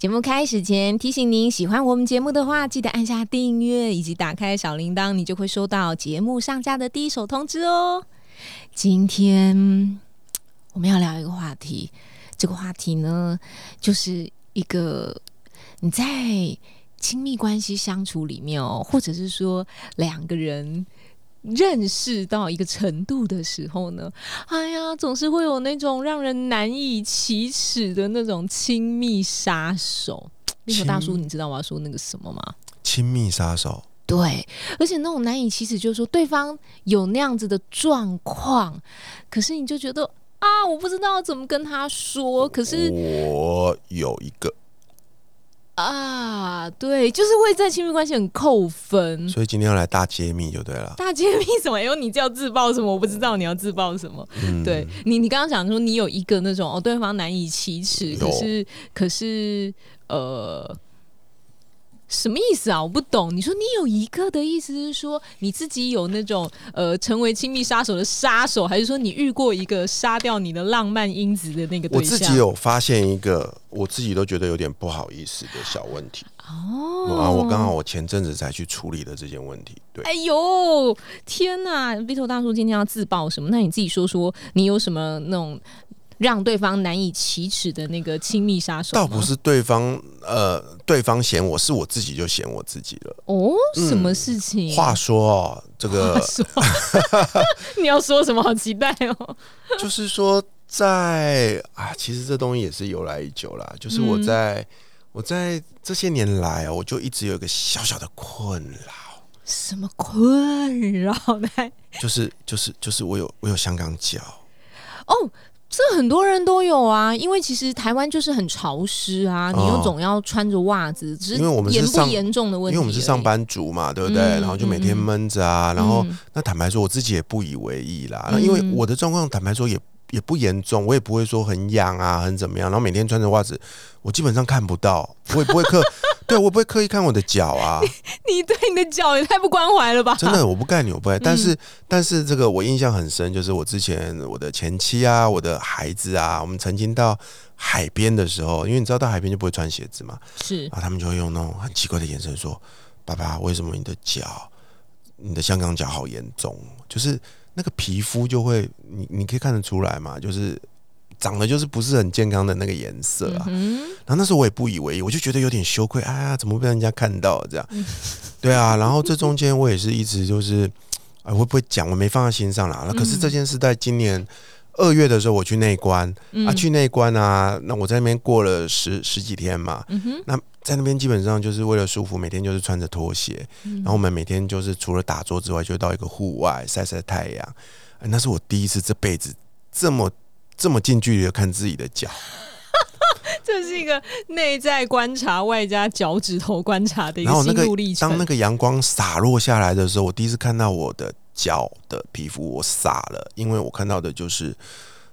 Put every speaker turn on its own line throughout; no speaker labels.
节目开始前，提醒您喜欢我们节目的话，记得按下订阅以及打开小铃铛，你就会收到节目上架的第一手通知哦。今天我们要聊一个话题，这个话题呢，就是一个你在亲密关系相处里面哦，或者是说两个人。认识到一个程度的时候呢，哎呀，总是会有那种让人难以启齿的那种亲密杀手。那个大叔，你知道我要说那个什么吗？
亲密杀手。
对，而且那种难以启齿，就是说对方有那样子的状况，可是你就觉得啊，我不知道怎么跟他说。可是
我有一个。
啊，对，就是会在亲密关系很扣分，
所以今天要来大揭秘就对了。
大揭秘什么？因为你叫自爆什么？我不知道你要自爆什么。对你，你刚刚讲说你有一个那种哦，对方难以启齿，可是可是呃。什么意思啊？我不懂。你说你有一个的意思是说你自己有那种呃成为亲密杀手的杀手，还是说你遇过一个杀掉你的浪漫因子的那个对
象？我自己有发现一个，我自己都觉得有点不好意思的小问题。哦，啊，我刚好我前阵子才去处理的这件问题。对，
哎呦，天哪，Vito 大叔今天要自爆什么？那你自己说说，你有什么那种？让对方难以启齿的那个亲密杀手，
倒不是对方呃，对方嫌我是我自己就嫌我自己了。哦，
什么事情？
话说哦，这个
你要说什么？好期待哦！
就是说，在啊，其实这东西也是由来已久啦。就是我在我在这些年来，我就一直有一个小小的困扰。
什么困扰呢？
就是就是就是我有我有香港脚。
哦。这很多人都有啊，因为其实台湾就是很潮湿啊，你又总要穿着袜子，只是严不严重的问
题。因为我们是上班族嘛，对不对？然后就每天闷着啊，然后那坦白说，我自己也不以为意啦。那因为我的状况，坦白说也。也不严重，我也不会说很痒啊，很怎么样。然后每天穿着袜子，我基本上看不到，我也不会刻，对我不会刻意看我的脚啊。
你对你的脚也太不关怀了吧？
真的，我不盖你，我不盖。但是，但是这个我印象很深，就是我之前我的前妻啊，我的孩子啊，我们曾经到海边的时候，因为你知道到海边就不会穿鞋子嘛，
是，
然后他们就会用那种很奇怪的眼神说：“爸爸，为什么你的脚，你的香港脚好严重？”就是。那个皮肤就会，你你可以看得出来嘛，就是长得就是不是很健康的那个颜色啊。然后那时候我也不以为意，我就觉得有点羞愧，哎呀，怎么被人家看到这样？对啊，然后这中间我也是一直就是，啊，会不会讲？我没放在心上啦。那可是这件事在今年。二月的时候我去内关啊，去内关啊，那我在那边过了十十几天嘛，那在那边基本上就是为了舒服，每天就是穿着拖鞋，然后我们每天就是除了打坐之外，就到一个户外晒晒太阳。那是我第一次这辈子这么这么近距离的看自己的脚，
这是一个内在观察外加脚趾头观察的一个心路历
程。当那个阳光洒落下来的时候，我第一次看到我的。脚的皮肤我傻了，因为我看到的就是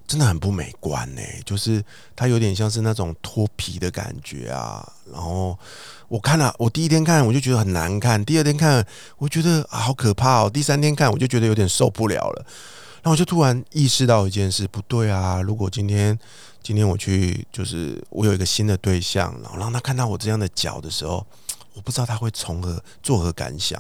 真的很不美观呢，就是它有点像是那种脱皮的感觉啊。然后我看了，我第一天看我就觉得很难看，第二天看我觉得好可怕哦，第三天看我就觉得有点受不了了。然后我就突然意识到一件事，不对啊！如果今天今天我去，就是我有一个新的对象，然后让他看到我这样的脚的时候，我不知道他会从何作何感想。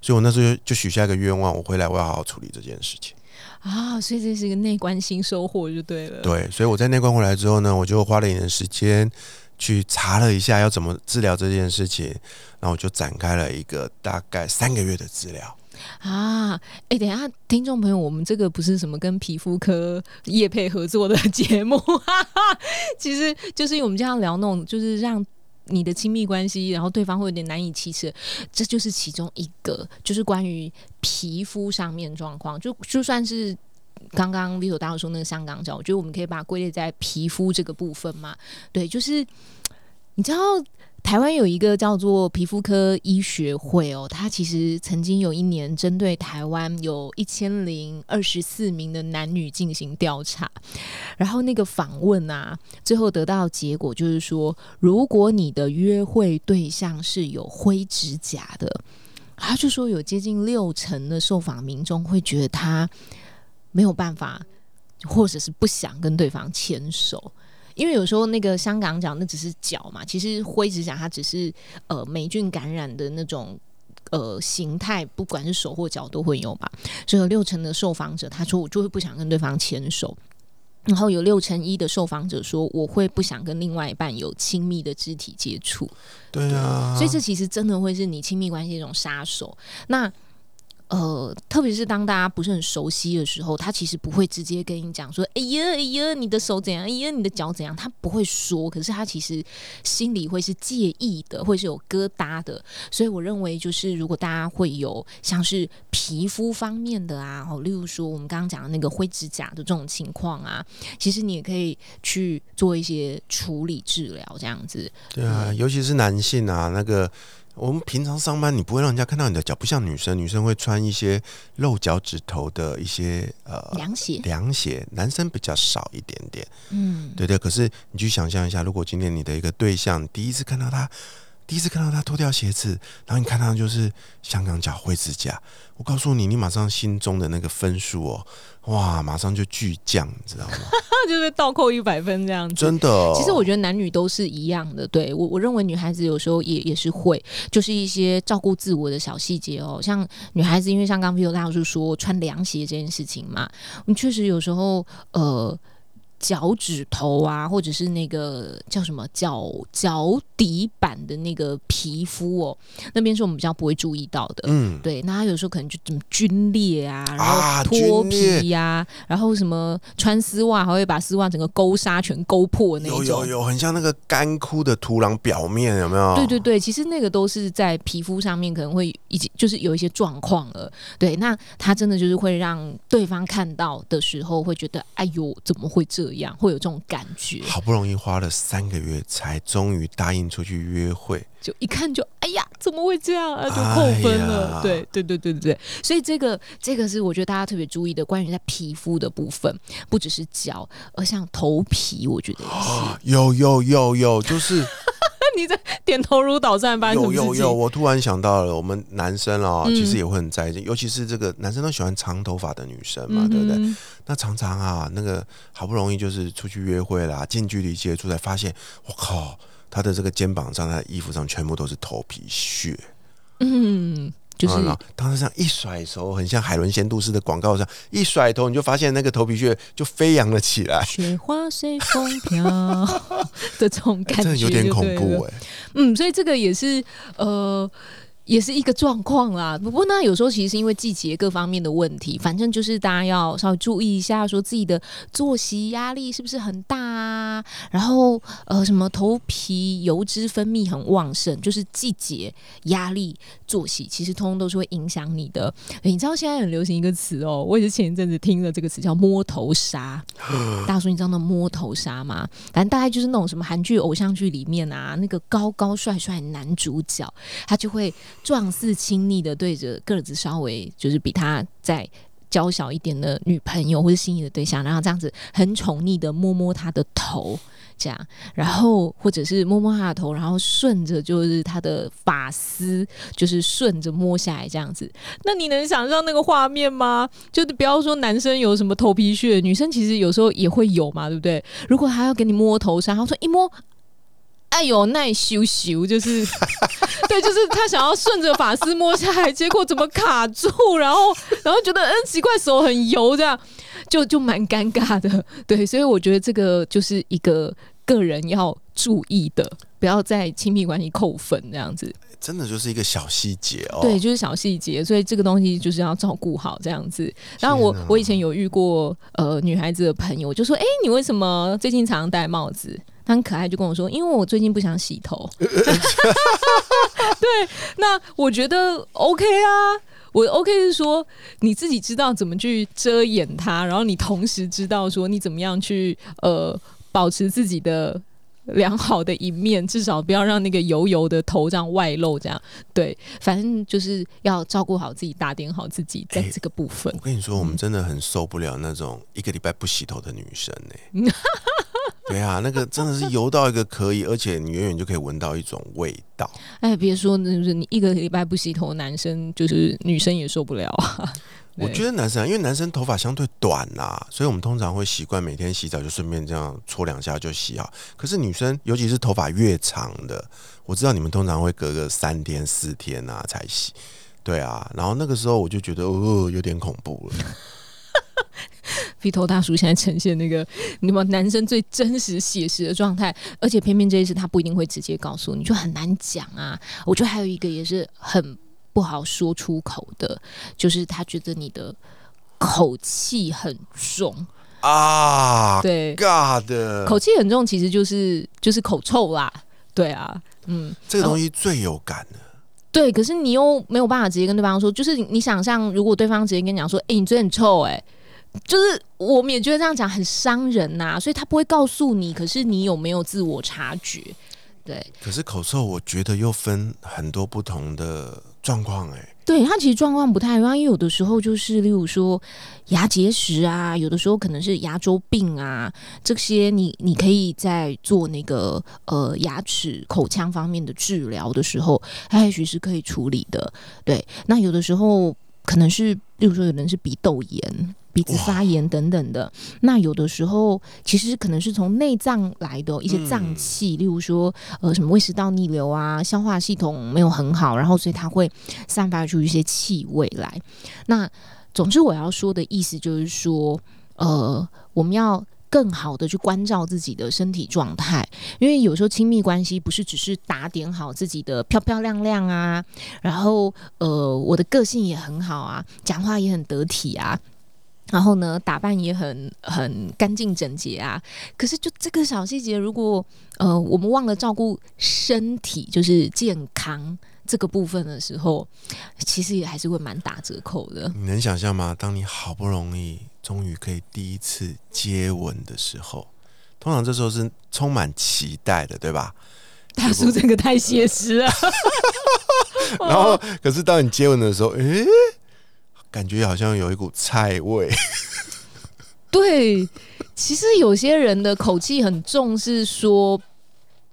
所以，我那时候就许下一个愿望，我回来我要好好处理这件事情
啊。所以这是一个内观新收获，就对了。
对，所以我在内观回来之后呢，我就花了一点时间去查了一下要怎么治疗这件事情，然后我就展开了一个大概三个月的治疗
啊。哎，等下，听众朋友，我们这个不是什么跟皮肤科业配合作的节目，其实就是因为我们这样聊那种，就是让。你的亲密关系，然后对方会有点难以启齿，这就是其中一个，就是关于皮肤上面状况。就就算是刚刚 Vito 大说那个香港脚，我觉得我们可以把它归类在皮肤这个部分嘛。对，就是你知道台湾有一个叫做皮肤科医学会哦，它其实曾经有一年针对台湾有一千零二十四名的男女进行调查，然后那个访问啊，最后得到结果就是说，如果你的约会对象是有灰指甲的，他就说有接近六成的受访民众会觉得他没有办法，或者是不想跟对方牵手。因为有时候那个香港脚那只是脚嘛，其实灰指甲它只是呃霉菌感染的那种呃形态，不管是手或脚都会有吧。所以有六成的受访者他说我就会不想跟对方牵手，然后有六成一的受访者说我会不想跟另外一半有亲密的肢体接触。
对啊，
所以这其实真的会是你亲密关系一种杀手。那呃，特别是当大家不是很熟悉的时候，他其实不会直接跟你讲说：“哎呀，哎呀，你的手怎样？哎呀，你的脚怎样？”他不会说，可是他其实心里会是介意的，会是有疙瘩的。所以我认为，就是如果大家会有像是皮肤方面的啊，哦，例如说我们刚刚讲的那个灰指甲的这种情况啊，其实你也可以去做一些处理治疗，这样子。
对啊，尤其是男性啊，那个。我们平常上班，你不会让人家看到你的脚，不像女生，女生会穿一些露脚趾头的一些呃
凉鞋，
凉鞋，男生比较少一点点。
嗯，
对对。可是你去想象一下，如果今天你的一个对象第一次看到他。第一次看到他脱掉鞋子，然后你看他就是香港脚灰指甲，我告诉你，你马上心中的那个分数哦，哇，马上就巨降，你知道吗？
就是倒扣一百分这样子。
真的，
其实我觉得男女都是一样的。对我，我认为女孩子有时候也也是会，就是一些照顾自我的小细节哦。像女孩子，因为像刚皮尤大叔说穿凉鞋这件事情嘛，我们确实有时候呃。脚趾头啊，或者是那个叫什么脚脚底板的那个皮肤哦，那边是我们比较不会注意到的。嗯，对，那他有时候可能就怎么皲裂啊，然后脱皮呀，然后什么穿丝袜还会把丝袜整个勾纱全勾破那种。
有有有，很像那个干枯的土壤表面，有没有？
对对对，其实那个都是在皮肤上面可能会已经就是有一些状况了。对，那他真的就是会让对方看到的时候会觉得，哎呦，怎么会这样？样会有这种感觉，
好不容易花了三个月才终于答应出去约会，
就一看就哎呀，怎么会这样啊？就扣分了。对对对对对对，所以这个这个是我觉得大家特别注意的，关于在皮肤的部分，不只是脚，而像头皮，我觉得也是
有有有有，就是。
你在点头如捣蒜般。
有有有，我突然想到了，我们男生啊，其实也会很在意，尤其是这个男生都喜欢长头发的女生嘛，对不对？那常常啊，那个好不容易就是出去约会啦，近距离接触，才发现，我靠，他的这个肩膀上、他的衣服上全部都是头皮屑。
嗯。就是
当时这样一甩头，很像海伦仙度斯的广告上一甩头，你就发现那个头皮屑就飞扬了起来。
雪花随风飘 的这种感觉，
有点恐怖哎。
嗯，所以这个也是呃。也是一个状况啦，不过呢，有时候其实是因为季节各方面的问题，反正就是大家要稍微注意一下，说自己的作息压力是不是很大啊？然后呃，什么头皮油脂分泌很旺盛，就是季节压力作息，其实通通都是会影响你的。你知道现在很流行一个词哦，我也是前一阵子听了这个词叫“摸头杀”。大叔，你知道那摸头杀吗？反正大概就是那种什么韩剧、偶像剧里面啊，那个高高帅帅男主角，他就会。壮似亲昵的对着个子稍微就是比他再娇小一点的女朋友或者心仪的对象，然后这样子很宠溺的摸摸他的头，这样，然后或者是摸摸他的头，然后顺着就是他的发丝，就是顺着摸下来这样子。那你能想象那个画面吗？就是不要说男生有什么头皮屑，女生其实有时候也会有嘛，对不对？如果他要给你摸头上，然后说一摸。哎呦，那羞羞，就是，对，就是他想要顺着发丝摸下来，结果怎么卡住？然后，然后觉得嗯奇怪，手很油，这样就就蛮尴尬的。对，所以我觉得这个就是一个个人要注意的，不要在亲密关系扣分这样子。
真的就是一个小细节哦。
对，就是小细节，所以这个东西就是要照顾好这样子。然后我我以前有遇过呃女孩子的朋友，就说：“哎，你为什么最近常常戴帽子？”他很可爱，就跟我说：“因为我最近不想洗头。”对，那我觉得 OK 啊，我 OK 是说你自己知道怎么去遮掩它，然后你同时知道说你怎么样去呃保持自己的良好的一面，至少不要让那个油油的头这样外露。这样对，反正就是要照顾好自己，打点好自己，在这个部分。
我跟你说，我们真的很受不了那种一个礼拜不洗头的女生呢。对啊，那个真的是油到一个可以，而且你远远就可以闻到一种味道。
哎，别说，就是你一个礼拜不洗头，男生就是女生也受不了啊。
我觉得男生，因为男生头发相对短呐，所以我们通常会习惯每天洗澡就顺便这样搓两下就洗好。可是女生，尤其是头发越长的，我知道你们通常会隔个三天四天啊才洗。对啊，然后那个时候我就觉得哦，有点恐怖了。
剃头大叔现在呈现那个你们男生最真实写实的状态，而且偏偏这一次他不一定会直接告诉你，就很难讲啊。我觉得还有一个也是很不好说出口的，就是他觉得你的口气很重
啊。
对
，God，
口气很重其实就是就是口臭啦。对啊，嗯，
这个东西最有感的。
对，可是你又没有办法直接跟对方说，就是你想象如果对方直接跟你讲说，哎，你嘴很臭，哎。就是我们也觉得这样讲很伤人呐，所以他不会告诉你。可是你有没有自我察觉？对。
可是口臭，我觉得又分很多不同的状况，哎。
对，他其实状况不太一样，因为有的时候就是，例如说牙结石啊，有的时候可能是牙周病啊，这些你你可以在做那个呃牙齿口腔方面的治疗的时候，它也许是可以处理的。对，那有的时候可能是，例如说有人是鼻窦炎。鼻子发炎等等的，那有的时候其实可能是从内脏来的一些脏器，例如说呃什么胃食道逆流啊，消化系统没有很好，然后所以它会散发出一些气味来。那总之我要说的意思就是说，呃，我们要更好的去关照自己的身体状态，因为有时候亲密关系不是只是打点好自己的漂漂亮亮啊，然后呃我的个性也很好啊，讲话也很得体啊。然后呢，打扮也很很干净整洁啊。可是就这个小细节，如果呃我们忘了照顾身体，就是健康这个部分的时候，其实也还是会蛮打折扣的。
你能想象吗？当你好不容易终于可以第一次接吻的时候，通常这时候是充满期待的，对吧？
大叔，这个太写实了。
然后，可是当你接吻的时候，诶。感觉好像有一股菜味。
对，其实有些人的口气很重，是说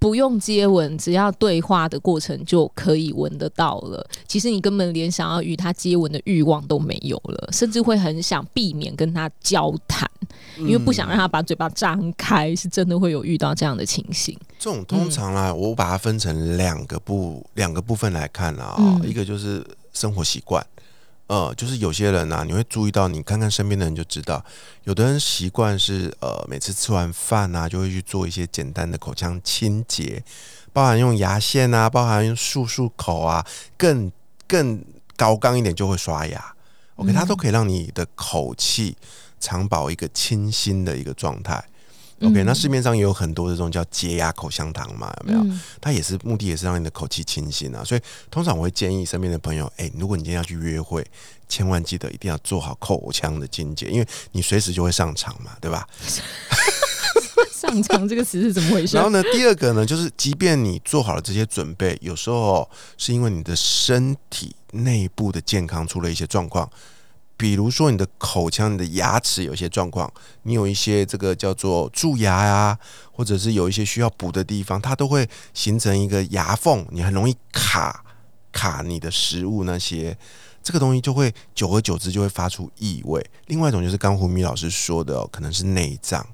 不用接吻，只要对话的过程就可以闻得到了。其实你根本连想要与他接吻的欲望都没有了，甚至会很想避免跟他交谈，因为不想让他把嘴巴张开。是真的会有遇到这样的情形。
这种通常啊，我把它分成两个部两个部分来看啊，一个就是生活习惯。呃，就是有些人呐，你会注意到，你看看身边的人就知道，有的人习惯是呃，每次吃完饭呐，就会去做一些简单的口腔清洁，包含用牙线啊，包含用漱漱口啊，更更高纲一点就会刷牙。OK，它都可以让你的口气常保一个清新的一个状态。OK，那市面上也有很多这种叫洁牙口香糖嘛，有没有？它也是目的也是让你的口气清新啊。所以通常我会建议身边的朋友，哎，如果你今天要去约会，千万记得一定要做好口腔的清洁，因为你随时就会上场嘛，对吧？
上场这个词是怎么回事？
然后呢，第二个呢，就是即便你做好了这些准备，有时候是因为你的身体内部的健康出了一些状况。比如说你的口腔、你的牙齿有些状况，你有一些这个叫做蛀牙呀，或者是有一些需要补的地方，它都会形成一个牙缝，你很容易卡卡你的食物那些，这个东西就会久而久之就会发出异味。另外一种就是刚胡米老师说的，可能是内脏。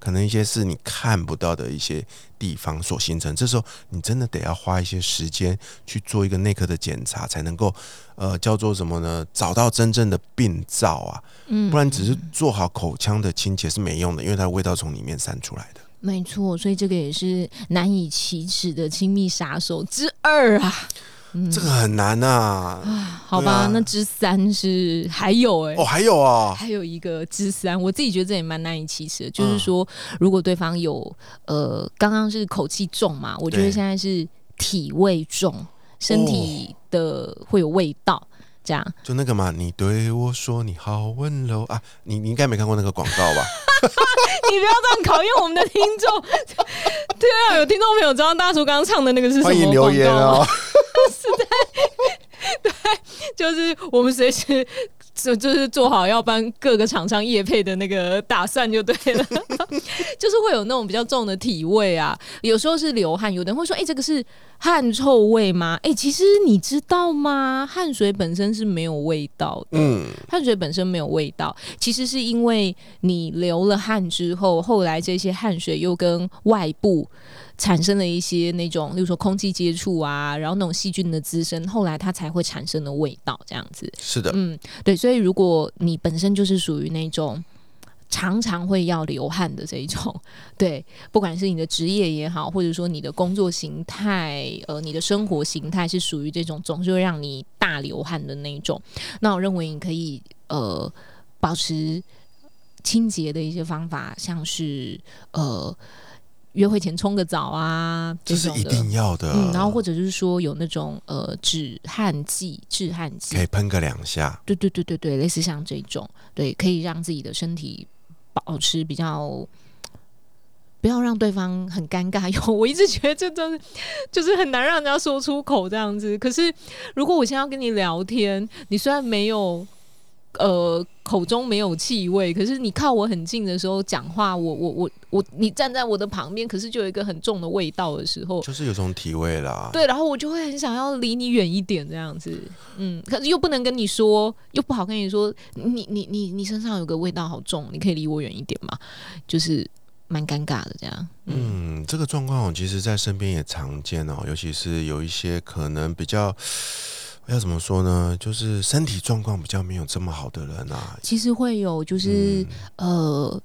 可能一些是你看不到的一些地方所形成，这时候你真的得要花一些时间去做一个内科的检查，才能够呃叫做什么呢？找到真正的病灶啊，嗯，不然只是做好口腔的清洁是没用的，因为它的味道从里面散出来的。
没错，所以这个也是难以启齿的亲密杀手之二啊。
这个很难呐，
啊，好吧，那之三是还有哎，
哦，还有啊，
还有一个之三，我自己觉得这也蛮难以启齿的，就是说，如果对方有呃，刚刚是口气重嘛，我觉得现在是体味重，身体的会有味道，这样，
就那个嘛，你对我说你好温柔。啊，你你应该没看过那个广告吧？
你不要这样考验我们的听众。对啊，有听众朋友知道大叔刚刚唱的那个是什么
欢迎留言 对。
就是我们随时就就是做好要帮各个厂商业配的那个打算就对了，就是会有那种比较重的体味啊，有时候是流汗，有的人会说，哎、这个是汗臭味吗？哎、其实你知道吗？汗水本身是没有味道的，
嗯，
汗水本身没有味道，其实是因为你流了汗之后，后来这些汗水又跟外部产生了一些那种，例如说空气接触啊，然后那种细菌的滋生，后来它才会产生的味道，这样子。
是的，
嗯，对，所以如果你本身就是属于那种。常常会要流汗的这一种，对，不管是你的职业也好，或者说你的工作形态，呃，你的生活形态是属于这种总是会让你大流汗的那一种，那我认为你可以呃保持清洁的一些方法，像是呃约会前冲个澡啊，
这是一。定要的。
嗯，然后或者是说有那种呃止汗剂、止汗剂。
可，以喷个两下，
对对对对对，类似像这种，对，可以让自己的身体保持比较，不要让对方很尴尬。有，我一直觉得这真的就是很难让人家说出口这样子。可是如果我现在要跟你聊天，你虽然没有。呃，口中没有气味，可是你靠我很近的时候讲话，我我我我，你站在我的旁边，可是就有一个很重的味道的时候，
就是有种体味啦。
对，然后我就会很想要离你远一点，这样子，嗯，可是又不能跟你说，又不好跟你说，你你你你身上有个味道好重，你可以离我远一点嘛，就是蛮尴尬的这样，嗯
嗯，这个状况我其实在身边也常见哦，尤其是有一些可能比较要怎么说呢，就是身体状况比较没有这么好的人啊，
其实会有就是、呃。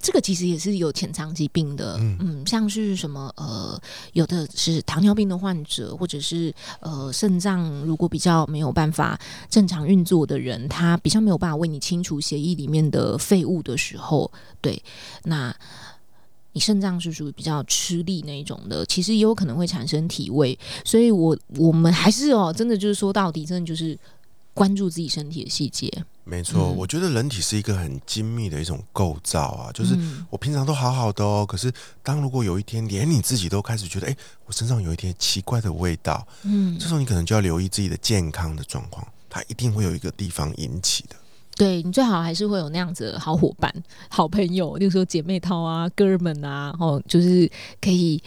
这个其实也是有潜藏疾病的，
嗯
嗯像是什么呃，有的是糖尿病的患者，或者是呃肾脏如果比较没有办法正常运作的人，他比较没有办法为你清除血液里面的废物的时候，对，那你肾脏是属于比较吃力那一种的，其实也有可能会产生体味，所以我我们还是哦，真的就是说到底，真的就是关注自己身体的细节，
没错，
嗯。
我觉得人体是一个很精密的一种构造啊，就是
嗯。
我平常都好好的哦，可是当如果有一天连你自己都开始觉得，哎、我身上有一点奇怪的味道，
嗯。
这时候你可能就要留意自己的健康的状况，它一定会有一个地方引起的。
对你最好还是会有那样子的好伙伴、好朋友，例如说姐妹淘啊、哥们啊，哦，就是可以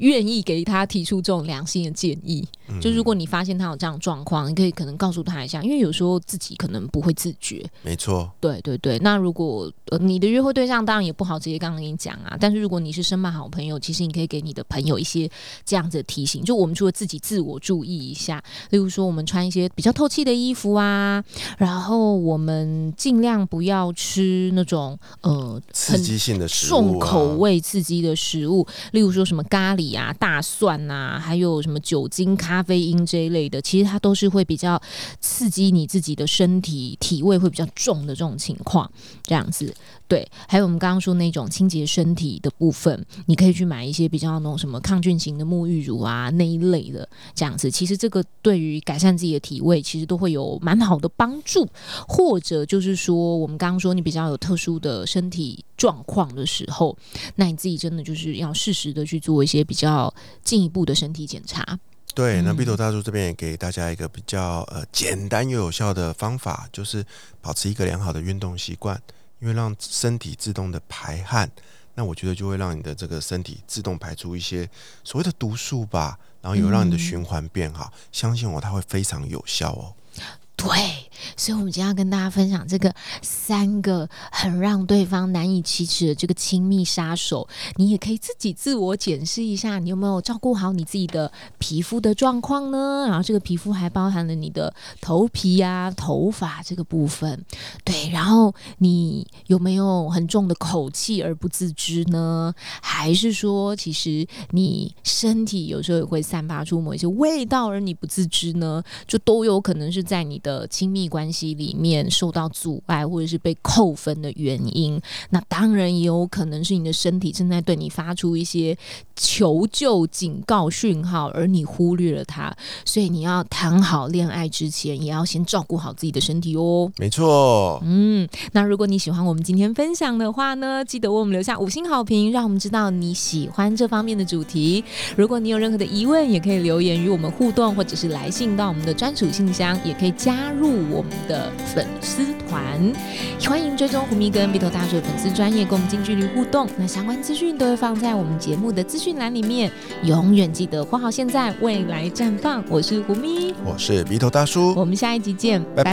愿意给他提出这种良心的建议。
嗯
就如果你发现他有这样状况，你可以可能告诉他一下，因为有时候自己可能不会自觉。
没错，
对对对，那如果呃你的约会对象当然也不好直接刚刚跟你讲啊，但是如果你是身边好朋友，其实你可以给你的朋友一些这样子的提醒，就我们除了自己自我注意一下，例如说我们穿一些比较透气的衣服啊，然后我们尽量不要吃那种呃
刺激性的食物、啊、
重口味刺激的食物，例如说什么咖喱呀、大蒜啊，还有什么酒精、咖啡因这一类的，其实它都是会比较刺激你自己的身体体味会比较重的这种情况，这样子。对，还有我们刚刚说那种清洁身体的部分，你可以去买一些比较那种什么抗菌型的沐浴乳啊那一类的，这样子。其实这个对于改善自己的体味，其实都会有蛮好的帮助。或者就是说，我们刚刚说你比较有特殊的身体状况的时候，那你自己真的就是要适时的去做一些比较进一步的身体检查。
对，那
嗯
B 头大叔这边也给大家一个比较呃简单又有效的方法，就是保持一个良好的运动习惯，因为让身体自动的排汗，那我觉得就会让你的这个身体自动排出一些所谓的毒素吧，然后有让你的
嗯
循环变好，相信我，它会非常有效哦。
对，所以我们今天要跟大家分享这个三个很让对方难以启齿的这个亲密杀手，你也可以自己自我检视一下，你有没有照顾好你自己的皮肤的状况呢？然后这个皮肤还包含了你的头皮啊、头发这个部分，对，然后你有没有很重的口气而不自知呢？还是说，其实你身体有时候也会散发出某一些味道，而你不自知呢？就都有可能是在你的的亲密关系里面受到阻碍，或者是被扣分的原因。那当然也有可能是你的身体正在对你发出一些求救警告讯号，而你忽略了它。所以你要谈好恋爱之前，也要先照顾好自己的身体哦。
没错，
嗯，那如果你喜欢我们今天分享的话呢，记得为我们留下五星好评，让我们知道你喜欢这方面的主题。如果你有任何的疑问，也可以留言与我们互动，或者是来信到我们的专属信箱，也可以加入我们的粉丝团。欢迎追踪胡咪跟鼻头大叔的粉丝专业，跟我们近距离互动。那相关资讯都会放在我们节目的资讯栏里面。永远记得活好现在，未来绽放。我是胡咪，
我是鼻头大叔，
我们下一集见，
拜拜